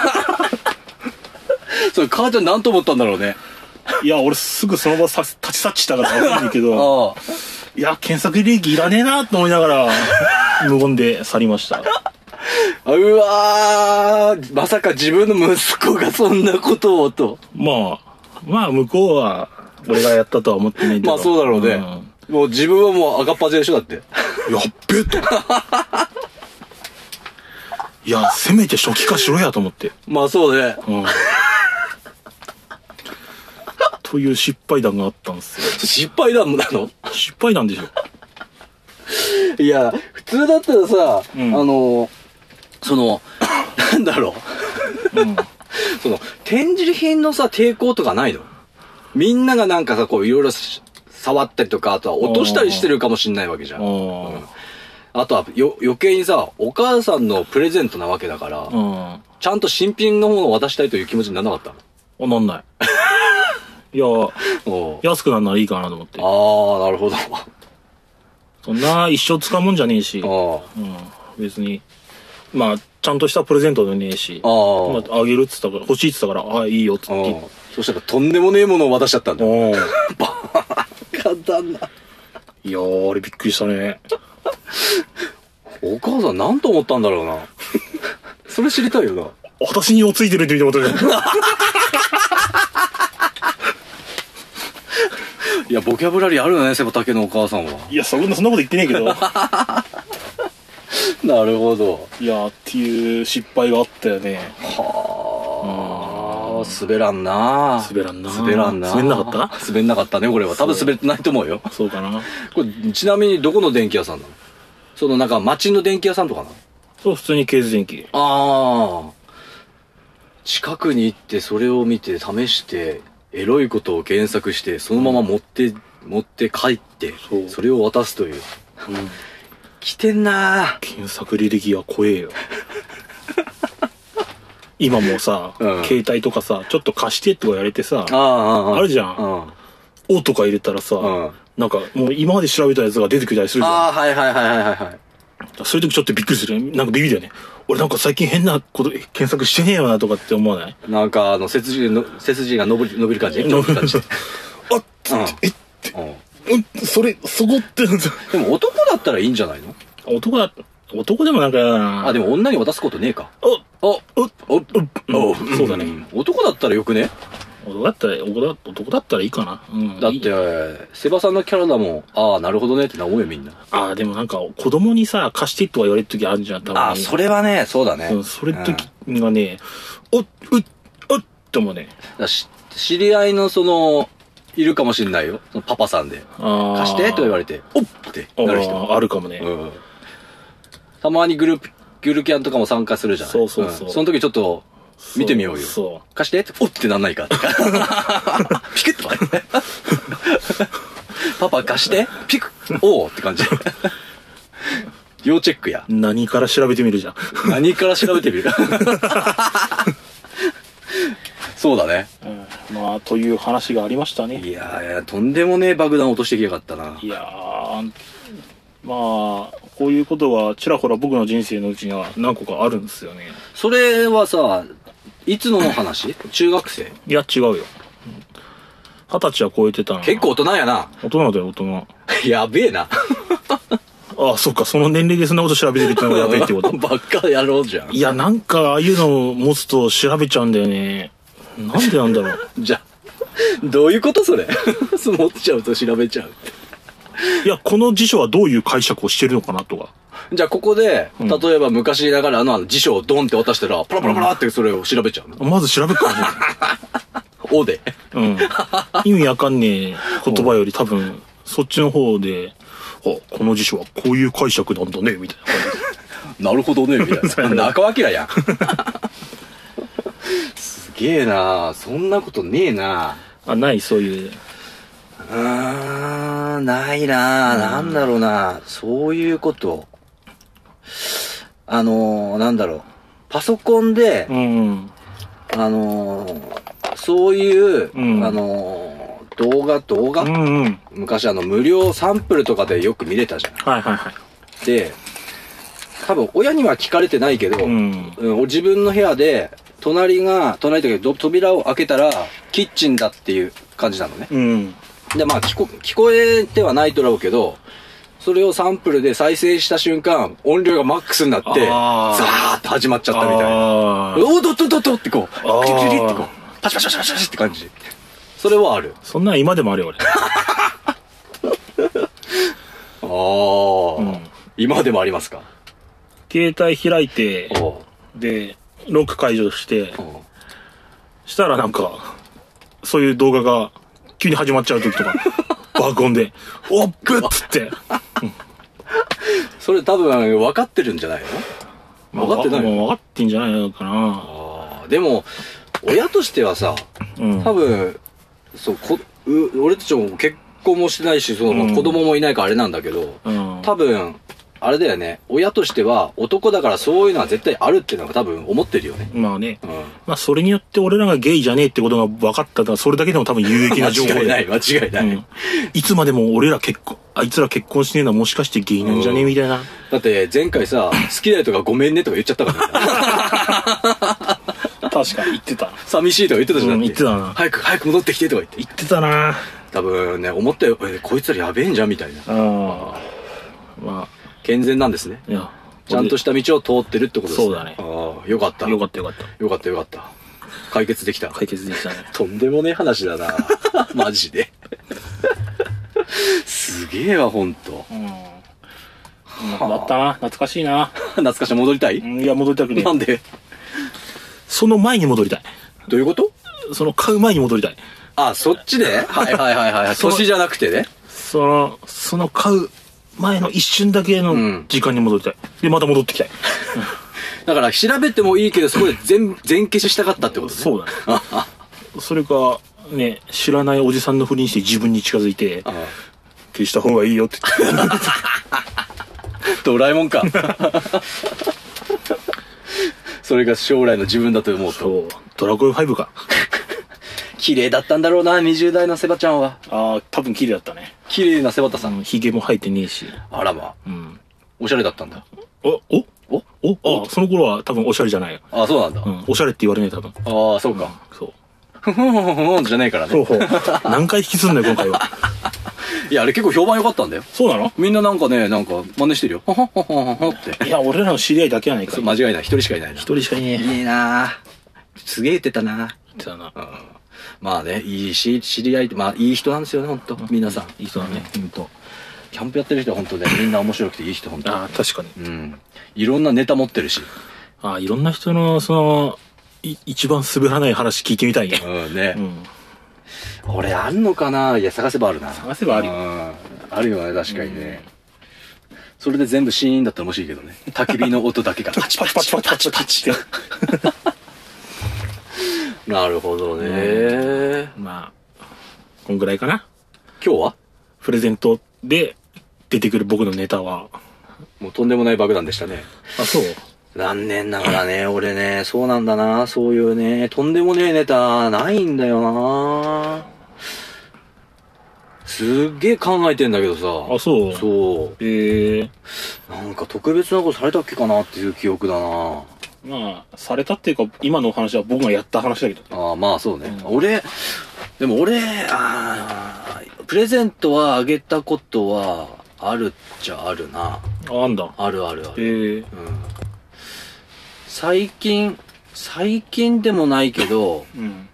それ母ちゃん何と思ったんだろうね。て。いや、俺すぐその場さ立ち去っちたからわかんないけど、あいや、検索履歴いらねえなと思いながら、無言で去りました。あ。うわー、まさか自分の息子がそんなことをと。まあ、まあ、向こうは、俺がやったとは思ってないけど。まあそうだろうね。んもう自分はもう赤っ端でしょだって。やっべえと。いや、せめて初期化しろやと思って。まあそうね。うん。という失敗談があったんですよ。失敗談なの？失敗談でしょ。いや、普通だったらさ、うんあの、その、なんだろう。うん。その、展示品のさ、抵抗とかないの？みんながなんかさ、こういろいろし触ったりとか、あとは落としたりしてるかもしんないわけじゃん。ああとはよ余計にさ、お母さんのプレゼントなわけだから、あ。うん。あ、ちゃんと新品のものを渡したいという気持ちにならなかったなんない。いや、う安くなるならいいかなと思ってあ。あ、なるほど。そんな一生使うもんじゃねえし。あうん。別に。まあ、ちゃんとしたプレゼントでねえし。あ。ああ。まあ、あげるっつったから、欲しいっつったから、ああ、いいよっつって。うんそしたらとんでもねえものを渡しちゃったんだ。おー簡単な。いやー、あれびっくりしたね。お母さんなんと思ったんだろうな。それ知りたいよな。私におついてるって言ってことじゃん。いや、ボキャブラリーあるよね、セバタケのお母さんは。いや、そんな、そんなこと言ってねえけど。なるほど。いやー、っていう失敗があったよね。はあ、滑らんな滑らんな滑らんな滑んなかった？滑んなかったね、これは。多分滑ってないと思うよ。そうかな。これ、ちなみにどこの電気屋さんなの？そのなんか町の電気屋さんとかなの？そう、普通にケース電気。ああ。近くに行ってそれを見て試して、エロいことを検索して、そのまま持って、持って帰って、そうそれを渡すという。うん。来てんな検索履歴は怖えよ。今もうさ、うん携帯とかさ、ちょっと貸してとか言われてさ、ああ、ああるじゃんうん。おとか入れたらさ、うんなんかもう今まで調べたやつが出てきたりするじゃん。ああ、はいはいはいはいはいはい。そういう時ちょっとびっくりする。なんかビビだよね。俺なんか最近変なこと検索してねえよなとかって思わない？なんか、あの、背筋の、背筋が伸び伸びる感じ？伸びる感じ。あっえって、うんうん、それ、そこって、でも男だったらいいんじゃないの？男だ、男でもなんか嫌だな。あ、でも女に渡すことねえか。お、おお、おおうんそうだね。男だったらよくね？男だったら、男だ男だったらいいかな。うん。だって、セバさんのキャラだもん。ああ、なるほどねってな思うよみんな。ああ、でもなんか、子供にさ、貸してとは言われる時あるじゃん、多分。ああ、それはね、そうだね。うん、それ時がね、おっ、うっ、おっって思うね。知り合いのその、いるかもしんないよ。パパさんで。貸してと言われて、おっってなる人。あーあるかもね。うん。たまにグループ、グルキャンとかも参加するじゃない？そうそうそうんその時ちょっと、見てみようよ。そ貸してって、おっってなんないか。ピクッとかね。パパ貸してピクッおうって感じ。要チェックや。う。何から調べてみるじゃん。何から調べてみる？そうだね。うん、まあ、という話がありましたね。いやいや、とんでもねえ爆弾落としてきやがったな。いやー、まあ、こういうことがちらほら僕の人生のうちには何個かあるんですよね。それはさ、いつの話？中学生？いや、違うよ。二十歳は超えてたな。結構大人やな。大人だよ、大人。やべえな。あ あ、そっか、その年齢でそんなこと調べてるってのがやべえってこと。ばっかやろうじゃん。いや、なんか、ああいうのを持つと調べちゃうんだよね。なんでなんだろう。じゃあ、どういうことそれ？持っちゃうと調べちゃうって。いや、この辞書はどういう解釈をしてるのかなとか。じゃあここで、ん例えば昔ながらのあの辞書をドンって渡したら、パラパラパラってそれを調べちゃうの？まず調べるからね。おで。うん。意味わかんねえ言葉より多分、そっちの方で、あ、この辞書はこういう解釈なんだね、みたいな感じ。なるほどね、みたいな。中尾明やん。すげえなそんなことねえなあ、ない、そういう。うーん、ないななんだろうなそういうこと。あのー、なんだろう。パソコンで、うん。あのー、そういう、うんあのー、動画、動画、うんうん。昔あの、無料サンプルとかでよく見れたじゃん。はいはいはい。で、多分親には聞かれてないけど、うん。うん自分の部屋で、隣が、隣だけど、扉を開けたら、キッチンだっていう感じなのね。うん。で、まあ聞こ、聞こえてはないとろうけど、それをサンプルで再生した瞬間、音量がマックスになって、ザあーーって始まっちゃったみたいな。おー、ドッドッドッドってこう、クリクリってこう、パチパチパチパチパチって感じ。それはある。そんなん今でもあるよ、ああ、うん今でもありますか？俺。携帯開いて、で、ロック解除して、したらなんか、そういう動画が急に始まっちゃう時とか、爆音で、おっぶっつって。それ多分分かってるんじゃないの？分かってないもう分かってんじゃないのかな。ああ、でも、親としてはさ、うん。多分、そう、こ、う俺たちも結婚もしてないし、その、うん子供もいないからあれなんだけど、うん。多分、あれだよね、親としては男だからそういうのは絶対あるっていうのが多分思ってるよね。まあね。うん。まあそれによって俺らがゲイじゃねえってことが分かったら、それだけでも多分有益な情報 間違いない、で。間違いない。うん。いつまでも俺ら結婚、あいつら結婚してねえのはもしかしてゲイなんじゃねえみたいな。だって前回さ、好きだよとかごめんねとか言っちゃったからね。確かに言ってた。寂しいとか言ってたじゃん。言ってたな早く、早く戻ってきてとか言って。言ってたな多分ね、思ったよ、えこいつらやべえんじゃんみたいな。ああ。ま健全なんですね。あ、いや。ちゃんとした道を通ってるってことですね。そうだねああ、よかった。よかったよかった。よかったよかった。解決できた。解決できたね。とんでもねえ話だな。マジで。すげえわ、ほんと。うん。だったな。懐かしいな。懐かしい戻りたい？うんいや、戻りたくねえ。なんで？その前に戻りたい。どういうこと？その買う前に戻りたい。あ、そっちで？はいはいはいはい。その年じゃなくてね。その、その買う前の一瞬だけのうん時間に戻りたい。で、また戻ってきたい。だから調べてもいいけど、そこで全、全消ししたかったってことね。そうだね。それか、ね、知らないおじさんのふりにして自分に近づいて、あ消した方がいいよって言って。あ ドラえもんか。それが将来の自分だと思うと。そう、ドラゴン5か。綺麗だったんだろうな、20代のセバちゃんは。ああ、多分綺麗だったね。綺麗なセバタさん。うん、髭も生えてねえし。あらまあ。うん。おしゃれだったんだ。お、おおおあ、その頃は多分おしゃれじゃないよ。あ、そうなんだ。うん。おしゃれって言われねえ、多分。ああ、そうか。そう。ふふんふんふんふんじゃないからね。そう。何回引きすんだよ、今回は。いや、あれ結構評判良かったんだよ。そうなのみんななんかね、なんか真似してるよ。ほほほほほほって。いや、俺らの知り合いだけやないかそう、い。間違いない。一人しかいないな。一人しかいねえ。いいなぁ。すげえ言ってたな言ってたな。うんまあね、いいし、知り合いまあいい人なんですよね、ほんと。皆さん。いい人だね、ほんと。キャンプやってる人はほんとね、みんな面白くていい人、ほんと。ああ、確かに。うん。いろんなネタ持ってるし。ああ、いろんな人の、その、い一番滑らない話聞いてみたいね。うんねう。ん。俺あんのかな？いや、探せばあるな。探せばあるようんあるよね、確かにね。それで全部シーンだったら面白いけどね。焚き火の音だけが パチパチパチパチパチパチって。なるほどね。まあ、こんぐらいかな。今日は？プレゼントで出てくる僕のネタは。もうとんでもない爆弾でしたね。あ、そう？残念ながらね、俺ね、そうなんだな、そういうね、とんでもねえネタ、ないんだよな。すっげえ考えてんだけどさ。あ、そう？そう。ええなんか特別なことされたっけかなっていう記憶だな。まあ、されたっていうか、今のお話は僕がやった話だけど。ああ、まあそうね。俺、でも俺、あープレゼントはあげたことは、あるっちゃあるな。あ、あんだ。あるあるある。ええうん。最近、最近でもないけど、うん。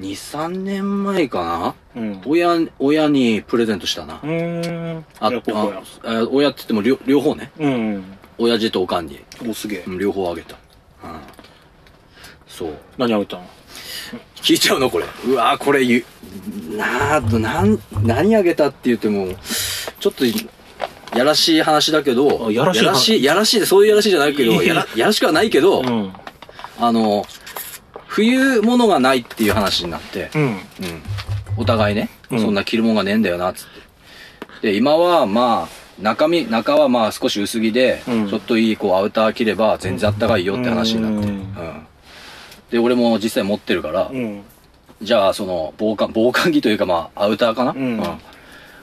2、3年前かな？うん。親、親にプレゼントしたな。うーん。あいやここやああ親って言っても両両方ね。うん。親父とおかんに、お、すげえう。ん両方あげた。うん。そう。何あげたの？聞いちゃうのこれ。うわーこれ言う、なあ、なん、何あげたって言っても、ちょっと、やらしい話だけど、あやらしいやらしい、やらしいで、そういうやらしいじゃないけど、いややら、やらしくはないけど、うん。あの、冬物がないっていう話になって、うん。うん。お互いね、うんそんな着るもんがねえんだよな、つって。で、今は、まあ、中身、中はまあ少し薄着で、うんちょっといい、こう、アウター着れば全然あったかいよって話になって。ううんん。で、俺も実際持ってるから、うん。じゃあ、その、防寒、防寒着というか、まあ、アウターかな、うん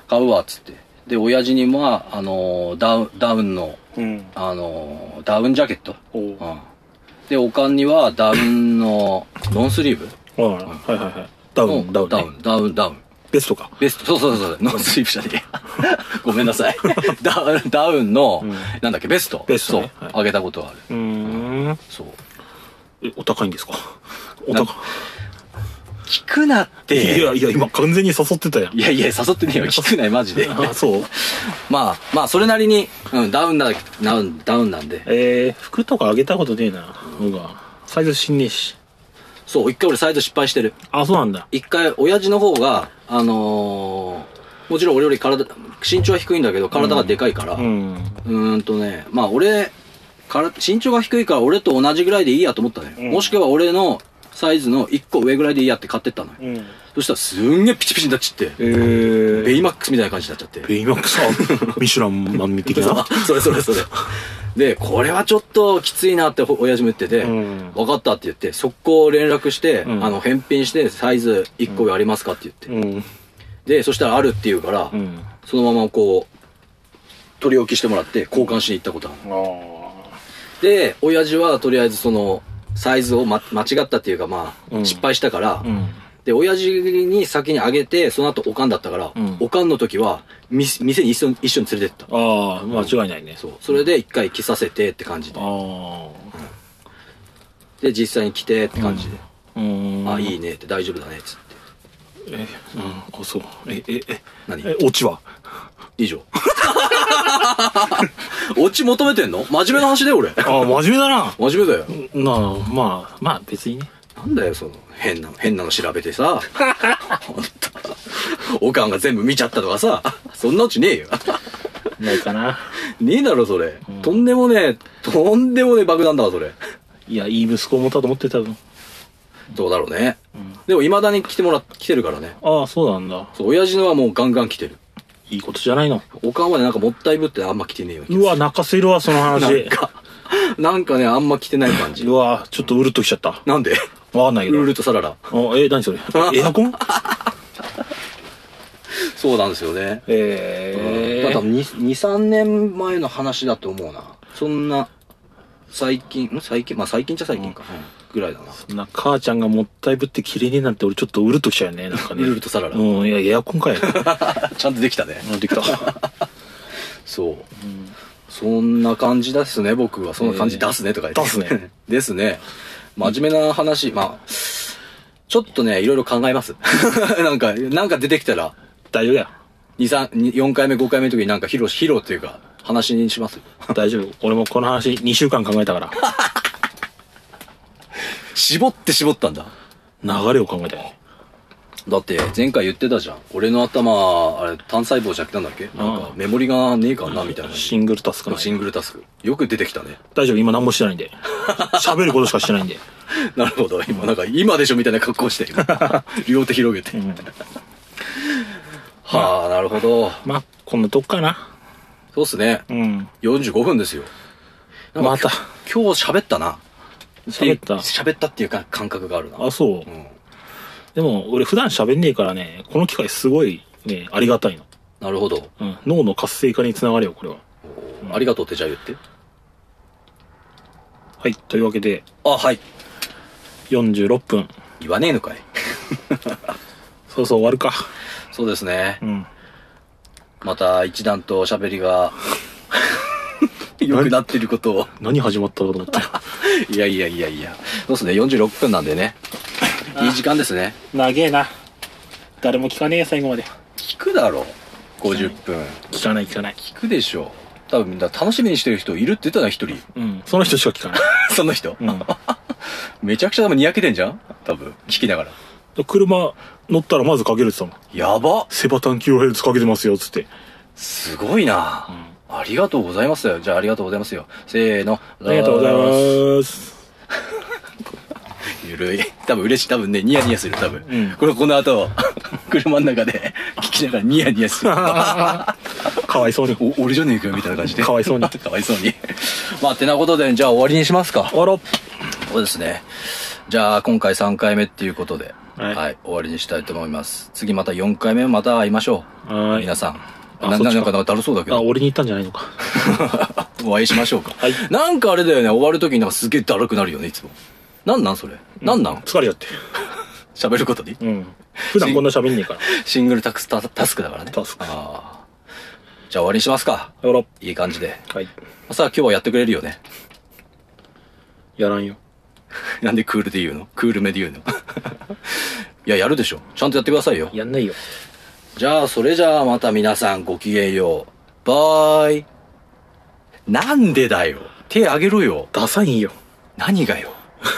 買うわ、つって。で、親父にも、あのーダウン、ダウンの、うん。あのーダウンジャケット？おううん。で、おかんには、ダウンの、ノンスリーブ？はいはいはい。ダウン、ダウン、ね。ダウン、ダウン、ダウン。ベストか。ベスト、そうそうそうそう、ノンスリーブじゃねえ。ごめんなさい。ダウン、ダウンの、うんなんだっけ、ベスト。ベストねそう、はいあげたことがある。うーん。そう。え、お高いんですか？おな高聞くなっい。て。いやいや、今完全に誘ってたやん。いやいや、誘ってねえよ。聞くない、マジで。あ、そう？まあ、まあ、それなりに、うん、ダウンな、ダウン、ダウンなんで。えー、服とかあげたことねえな。僕は。サイズ知んねえし。そう、一回俺サイズ失敗してる。あ、そうなんだ。一回、親父の方が、あのー、もちろん俺より体、身長は低いんだけど、体がでかいから、ううん。ーんとね、まあ俺、から身長が低いから俺と同じぐらいでいいやと思ったのよ。うんもしくは俺のサイズの一個上ぐらいでいいやって買ってったのよ。うん。そしたらすんげえピチピチになっちゃって、えー、ベイマックスみたいな感じになっちゃって。ベイマックス、あ ミシュランマン的な？それそれそれ。で、これはちょっときついなってほ親父も言ってて、うん分かったって言って、速攻連絡して、うんあの、返品してサイズ1個上ありますかって言って。うん。で、そしたらあるって言うから、うん。そのままこう、取り置きしてもらって交換しに行ったことある。あで、親父はとりあえずその、サイズを、ま、間違ったっていうかまあ、うん失敗したから、あ。うん。で、親父に先にあげて、その後おかんだったから、うんおかんの時は、み店に一緒に一緒に連れてった。ああ、間違いないね。そう。それで一回着させてって感じで。あで、実際に着てって感じで。あ。うん。あ、いい。いねって大丈夫だねっつって。え、うん、あ、そう。え、え、え、何？え、オチは？以上。オチ求めてんの？真面目な話だよ俺。ああ、真面目だな。真面目だよ。なあ、まあ、まあ別にね。なんだよ、その、変な、変なの調べてさ。ほんと。おかんが全部見ちゃったとかさ。そんなうちねえよ。ないかな。ねえだろ、それ。んとんでもねえ、とんでもねえ爆弾だわ、それ。いや、いい息子を持ったと思ってた分。どうだろうね。うんでも未だに来てもら、来てるからね。ああ、そうなんだ。そう、親父のはもうガンガン来てる。いいことじゃないの？おかんはね、なんかもったいぶってあんま来てねえよ。うわ、泣かせるわ、そのなん話。か、なんかね、あんま来てない感じう。わ、ちょっとうるっときちゃった。なんで？わかんないけど。ルールとサラダ。あ、え、何それ？エアコン？そうなんですよね。ええだから2、2、3年前の話だと思うな。そんな、最近、ん？最近？まあ最近じゃ最近か。うんぐらいだな。そんな母ちゃんがもったいぶって綺麗になんて俺ちょっとうるっときちゃうよね、なんかね。うるっとサララうん、いや、エアコンかよ。ちゃんとできたね。なってきた。そう。そんな感じですね、僕は。そんな感じ出すねとか言って。出すね。ですね。真面目な話、まあ、ちょっとね、いろいろ考えます。なんか、なんか出てきたら、大丈夫だよ。2、3、4回目、5回目の時になんか披露、披露っていうか、話にします。大丈夫。俺もこの話2週間考えたから。絞って絞ったんだ。流れを考えたよね。だって、前回言ってたじゃん。俺の頭、あれ、単細胞じゃなくてなんだっけ？なんか、メモリがねえかなみたいな。シングルタスクなシングルタスク。よく出てきたね。大丈夫、今何もしてないんで。喋ることしかしてないんで。なるほど。今、なんか、今でしょみたいな格好してる。両手広げて。はあ、なるほど。まあ、こんなとこかな。そうっすね。うん。45分ですよ。また。今日喋ったな。喋った喋ったっていうか感覚があるな。あ、そうう。ん。でも、俺普段喋んねえからね、この機会すごいね、ありがたいの。なるほど。うん。脳の活性化につながるよ、これは。ありがとうってじゃあ言って。はい。というわけで、あ、はい。46分。言わねえのかい。そうそう終わるか。そうですねう。ん。また一段と喋りが 良くなってることを。何始まったかと思ったよ。いやいやいやいや。そうですね。46分なんでね。いい時間ですね。長えな。誰も聞かねえよ、最後まで。聞くだろう。50分。聞かない聞かない。聞くでしょ。多分、だ楽しみにしてる人いるって言ったな、一人。うん。その人しか聞かない。その人？うん。めちゃくちゃ多分にやけてんじゃん？多分。聞きながら。車乗ったらまずかけるって言ったもん。やばセバタンキロヘルツかけてますよ、つって。すごいな、ありがとうございますよ。じゃあありがとうございますよ。せーの。ありがとうございます。す。ゆるい。多分嬉しい。多分ね、ニヤニヤする。多分。うんこれこの後、車の中で 聞きながらニヤニヤする。かわいそうに。お、俺じゃねえかよみたいな感じで。かわいそうにかわいそうに。まあ、てなことで、じゃあ終わりにしますか。終わろそうですね。じゃあ、今回3回目っていうことで、は、はいい終わりにしたいと思います。次また4回目また会いましょう。皆さん。ななんか、なんかだるそうだけあ、ど。俺に言ったんじゃないのか。お会いしましょうか。はいなんかあれだよね、終わるときになんかすげえだるくなるよね、いつも。なんなんそれ？なんなん？疲れちゃって。喋ることに？うん。普段こんな喋んねえから。シングルタクスタタスクだからね。タスクああ。じゃあ終わりにしますか。やろいい感じで。う。はい。さあ今日はやってくれるよね。やらんよ。なんでクールで言うの？クールめで言うの？いや、やるでしょ。ちゃんとやってくださいよ。やんないよ。じゃあ、それじゃあまた皆さんごきげんよう。バーイ。なんでだよ。手あげろよ。ダサいんよ。何がよ。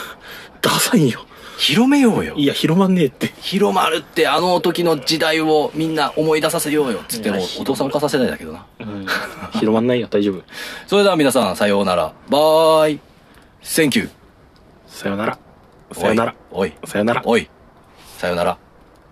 ダサいんよ。広めようよい。や、広まんねえって。広まるってあの時の時代をみんな思い出させようよ。つってもお父さんお母さん世代だけどな。うん。広まんないよ。大丈夫。それでは皆さんさようなら。バーイ。Thank you. さよなら。さよなら。おい。さよなら。おい。さようなら。